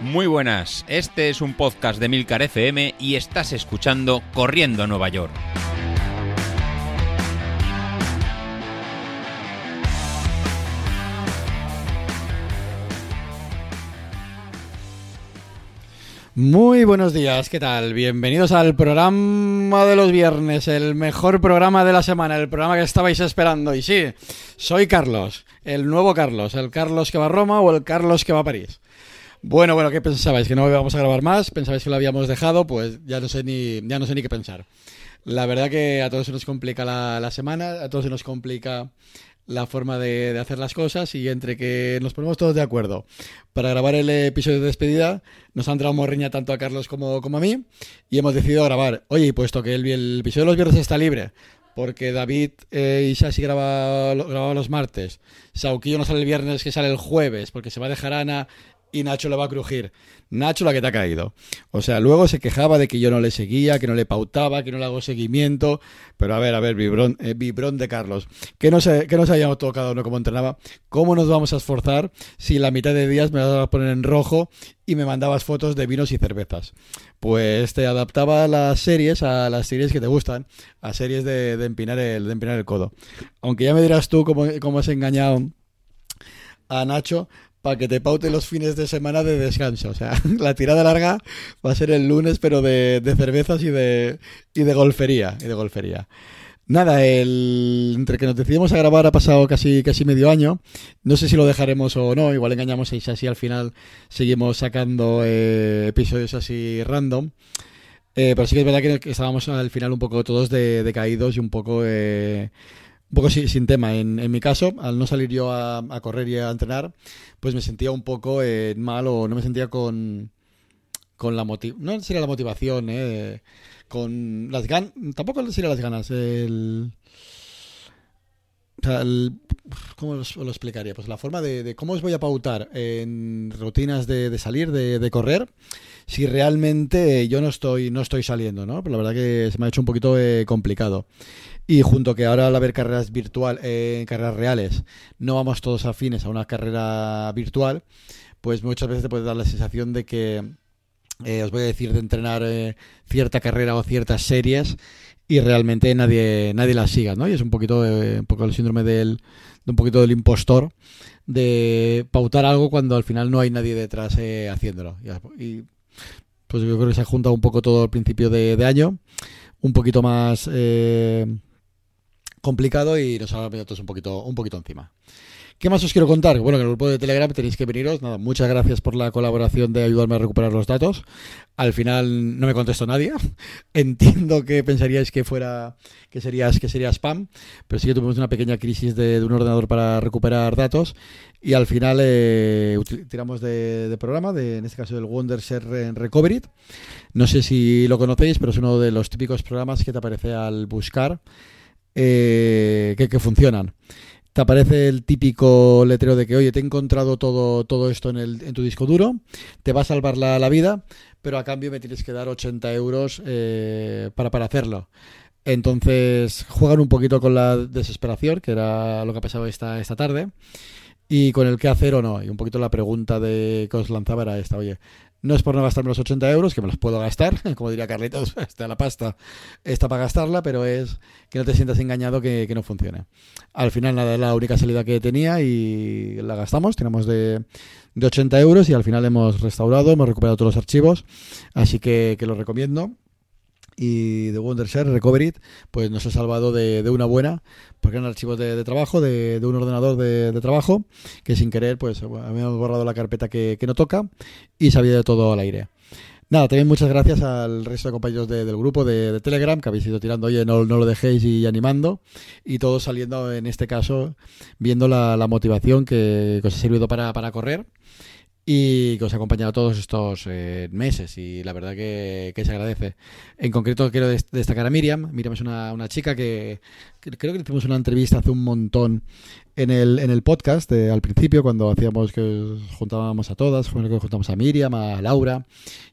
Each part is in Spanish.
Muy buenas, este es un podcast de Milcar FM y estás escuchando Corriendo a Nueva York. Muy buenos días, ¿qué tal? Bienvenidos al programa de los viernes, el mejor programa de la semana, el programa que estabais esperando. Y sí, soy Carlos, el nuevo Carlos, el Carlos que va a Roma o el Carlos que va a París. Bueno, bueno, ¿qué pensabais? ¿Que no íbamos a grabar más? ¿Pensabais que lo habíamos dejado? Pues ya no sé ni, ya no sé ni qué pensar. La verdad que a todos se nos complica la, semana, a todos se nos complica la forma de, de, hacer las cosas y entre que nos ponemos todos de acuerdo para grabar el episodio de despedida, nos han entrado morriña tanto a Carlos como, a mí y hemos decidido grabar. Oye, puesto que el, episodio de los viernes está libre, porque David eh, y graba, los martes, Sauquillo no sale el viernes, que sale el jueves, porque se va a dejar Ana y Nacho le va a crujir. Nacho la que te ha caído. O sea, luego se quejaba de que yo no le seguía, que no le pautaba, que no le hago seguimiento. Pero a ver, a ver, vibrón, eh, vibrón de Carlos. Que no, se, que no sabíamos todo cada uno cómo entrenaba. ¿Cómo nos vamos a esforzar si la mitad de días me vas a poner en rojo y me mandabas fotos de vinos y cervezas? Pues te adaptaba las series a las series que te gustan, a series de, de empinar, el, de el codo. Aunque ya me dirás tú cómo, cómo has engañado a Nacho, para que te paute los fines de semana de descanso. O sea, la tirada larga va a ser el lunes, pero de, cervezas y de, y de golfería. Y de golfería. Nada, el, entre que nos decidimos a grabar ha pasado casi, casi medio año. No sé si lo dejaremos o no. Igual engañamos y así al final seguimos sacando eh, episodios así random. Eh, pero sí que es verdad que estábamos al final un poco todos de, decaídos y un poco... Eh, un poco sin, tema. En, en, mi caso, al no salir yo a, a, correr y a entrenar, pues me sentía un poco eh, mal o no me sentía con, con la motivación. No sería la motivación, eh, con las ganas. Tampoco sería las ganas. El. O sea, el, ¿Cómo os lo explicaría? Pues la forma de, cómo os voy a pautar en rutinas de, de salir, de, de, correr, si realmente yo no estoy, no estoy saliendo, ¿no? Pero la verdad que se me ha hecho un poquito eh, complicado. Y junto que ahora al haber carreras virtual, eh, carreras reales, no vamos todos afines a una carrera virtual, pues muchas veces te puede dar la sensación de que eh, os voy a decir de entrenar eh, cierta carrera o ciertas series y realmente nadie nadie las siga, ¿no? Y es un poquito eh, un poco el síndrome del de un poquito del impostor de pautar algo cuando al final no hay nadie detrás eh, haciéndolo. Y pues yo creo que se ha juntado un poco todo al principio de, de año, un poquito más eh, complicado y nos ha venido todos un poquito un poquito encima. ¿Qué más os quiero contar? Bueno, en el grupo de Telegram tenéis que veniros. Nada, muchas gracias por la colaboración de ayudarme a recuperar los datos. Al final no me contestó nadie. Entiendo que pensaríais que fuera que serías que sería spam, pero sí que tuvimos una pequeña crisis de, un ordenador para recuperar datos y al final eh, tiramos de, programa, de, en este caso del Wondershare Recovery. No sé si lo conocéis, pero es uno de los típicos programas que te aparece al buscar eh, que funcionan te aparece el típico letrero de que, oye, te he encontrado todo, todo esto en, el, en tu disco duro, te va a salvar la, la, vida, pero a cambio me tienes que dar 80 euros eh, para, para hacerlo. Entonces juegan un poquito con la desesperación, que era lo que ha pasado esta, esta tarde, y con el qué hacer o no. Y un poquito la pregunta de que os lanzaba era esta, oye, no es por no gastarme los 80 euros, que me los puedo gastar, como diría Carlitos, está la pasta, está para gastarla, pero es que no te sientas engañado que, no funcione. Al final, nada, es la única salida que tenía y la gastamos, tenemos de, de 80 euros y al final hemos restaurado, hemos recuperado todos los archivos, así que, que lo recomiendo y de Wondershare Recovery pues nos ha salvado de, de, una buena porque eran archivos de, de trabajo de, de, un ordenador de, trabajo que sin querer pues habíamos borrado la carpeta que, que no toca y se había de todo al aire Nada, también muchas gracias al resto de compañeros de, del grupo de, de, Telegram que habéis ido tirando, oye, no, no, lo dejéis y animando. Y todos saliendo, en este caso, viendo la, la motivación que, que, os ha servido para, para correr y que os ha acompañado todos estos eh, meses y la verdad que, que, se agradece. En concreto quiero destacar a Miriam. Miriam es una, una chica que, creo que hicimos una entrevista hace un montón en el, en el podcast al principio, cuando hacíamos que juntábamos a todas, fue que juntamos a Miriam, a Laura,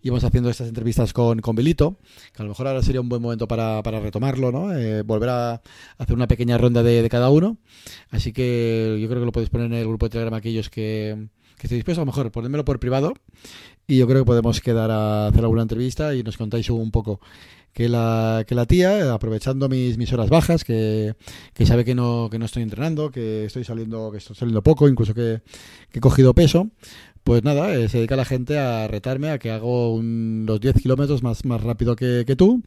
íbamos haciendo estas entrevistas con, con Bilito, que a lo mejor ahora sería un buen momento para, para retomarlo, ¿no? Eh, volver a hacer una pequeña ronda de, de, cada uno. Así que yo creo que lo podéis poner en el grupo de Telegram aquellos que, que estéis dispuestos, a lo mejor ponérmelo por privado y yo creo que podemos quedar a hacer alguna entrevista y nos contáis un poco que la, que la tía, aprovechando mis, mis horas bajas, que, que sabe que no, que no estoy entrenando, que estoy saliendo, que estoy saliendo poco, incluso que, he cogido peso, pues nada, eh, se dedica la gente a retarme a que hago un, los 10 kilómetros más, más rápido que, que, tú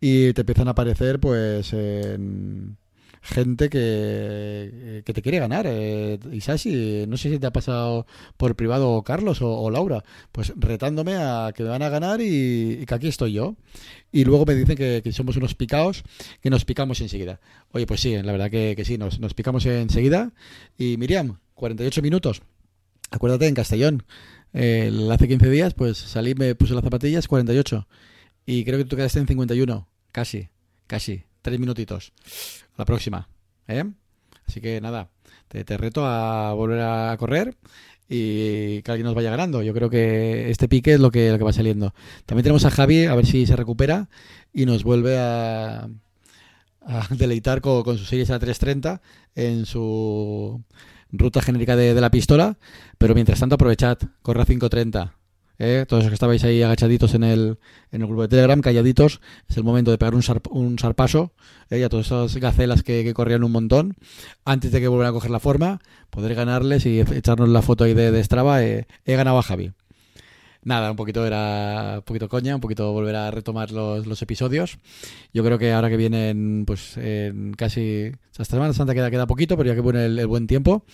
y te empiezan a aparecer pues en gente que, que te quiere ganar. Eh, Isashi, no sé si te ha pasado por privado Carlos o, Laura, pues retándome a que me van a ganar y, que aquí estoy yo. Y luego me dicen que, somos unos picaos, que nos picamos enseguida. Oye, pues sí, la verdad que, sí, nos, nos picamos enseguida. Y Miriam, 48 minutos. Acuérdate, en Castellón, hace 15 días, pues salí, me puse las zapatillas, 48. Y creo que tú quedaste en 51. Casi, casi. Tres minutitos la próxima. ¿eh? Así que nada, te, reto a volver a correr y que alguien nos vaya ganando. Yo creo que este pique es lo que, lo que va saliendo. También tenemos a Javi, a ver si se recupera y nos vuelve a, a deleitar con, con su series a 330 en su ruta genérica de, de, la pistola. Pero mientras tanto, aprovechad, corre a 530. ¿Eh? todos los que estabais ahí agachaditos en el, en el grupo de Telegram, calladitos, es el momento de pegar un, un sarpaso ¿eh? a todas esas gacelas que, corrían un montón, antes de que vuelvan a coger la forma, poder ganarles y echarnos la foto ahí de, de Strava, eh, he ganado a Javi. Nada, un poquito era un poquito coña, un poquito volver a retomar los, los episodios. Yo creo que ahora que vienen, pues en casi hasta Semana Santa queda, queda poquito, pero ya que viene el buen tiempo.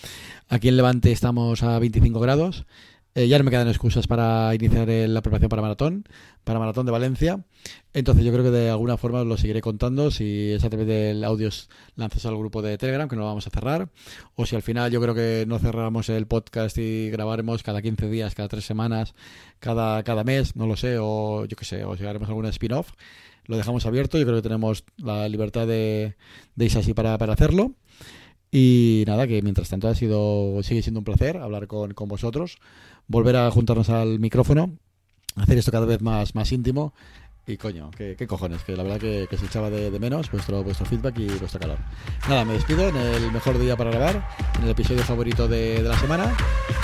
Aquí en Levante estamos a 25 grados. Eh, ya no me quedan excusas para iniciar la preparación para maratón, para maratón de Valencia. Entonces yo creo que de alguna forma lo seguiré contando si es a través del audio lanzas al grupo de Telegram, que no lo vamos a cerrar, o si al final yo creo que no cerramos el podcast y grabaremos cada 15 días, cada 3 semanas, cada, cada mes, no lo sé, o yo qué sé, o si haremos alguna spin-off. Lo dejamos abierto, yo creo que tenemos la libertad de, de irse así para, para hacerlo. Y nada, que mientras tanto ha sido, sigue siendo un placer hablar con, con vosotros volver a juntarnos al micrófono, hacer esto cada vez más, más íntimo. Y coño, qué, cojones, que la verdad que, se echaba de, menos vuestro, vuestro feedback y vuestro calor. Nada, me despido en el mejor día para grabar, en el episodio favorito de, la semana,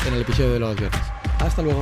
en el episodio de los viernes. Hasta luego.